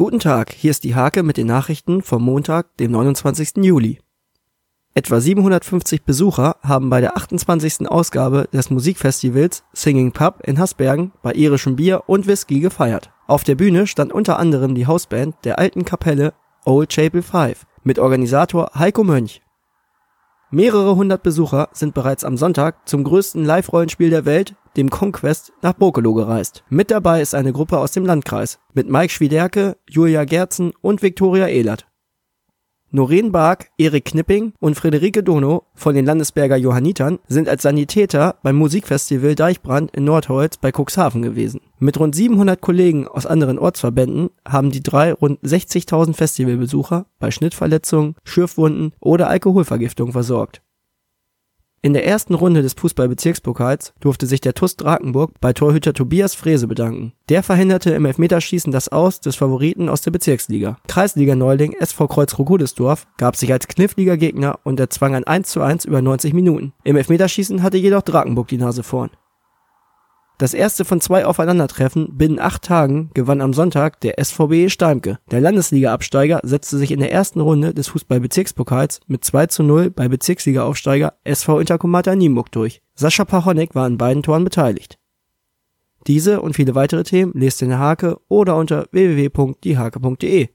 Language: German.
Guten Tag, hier ist die Hake mit den Nachrichten vom Montag, dem 29. Juli. Etwa 750 Besucher haben bei der 28. Ausgabe des Musikfestivals Singing Pub in Hasbergen bei irischem Bier und Whisky gefeiert. Auf der Bühne stand unter anderem die Hausband der alten Kapelle Old Chapel 5 mit Organisator Heiko Mönch. Mehrere hundert Besucher sind bereits am Sonntag zum größten Live-Rollenspiel der Welt, dem Conquest, nach Bokelo gereist. Mit dabei ist eine Gruppe aus dem Landkreis mit Mike Schwiederke, Julia Gerzen und Viktoria Ehlert. Noreen Bark, Erik Knipping und Friederike Dono von den Landesberger Johannitern sind als Sanitäter beim Musikfestival Deichbrand in Nordholz bei Cuxhaven gewesen. Mit rund 700 Kollegen aus anderen Ortsverbänden haben die drei rund 60.000 Festivalbesucher bei Schnittverletzungen, Schürfwunden oder Alkoholvergiftung versorgt in der ersten Runde des Fußball-Bezirkspokals durfte sich der TuS Drakenburg bei Torhüter Tobias Frese bedanken. Der verhinderte im Elfmeterschießen das Aus des Favoriten aus der Bezirksliga. Kreisliga-Neuling SV Kreuzrock-Rudesdorf gab sich als kniffliger Gegner und erzwang ein 1:1 über 90 Minuten. Im Elfmeterschießen hatte jedoch Drakenburg die Nase vorn das erste von zwei Aufeinandertreffen binnen acht Tagen gewann am Sonntag der SVB Steimke. Der Landesliga-Absteiger setzte sich in der ersten Runde des Fußball-Bezirkspokals mit 2 zu 0 bei Bezirksliga-Aufsteiger SV Intercomata Nienburg durch. Sascha Pachonek war an beiden Toren beteiligt. Diese und viele weitere Themen lest in der Hake oder unter www.diehake.de.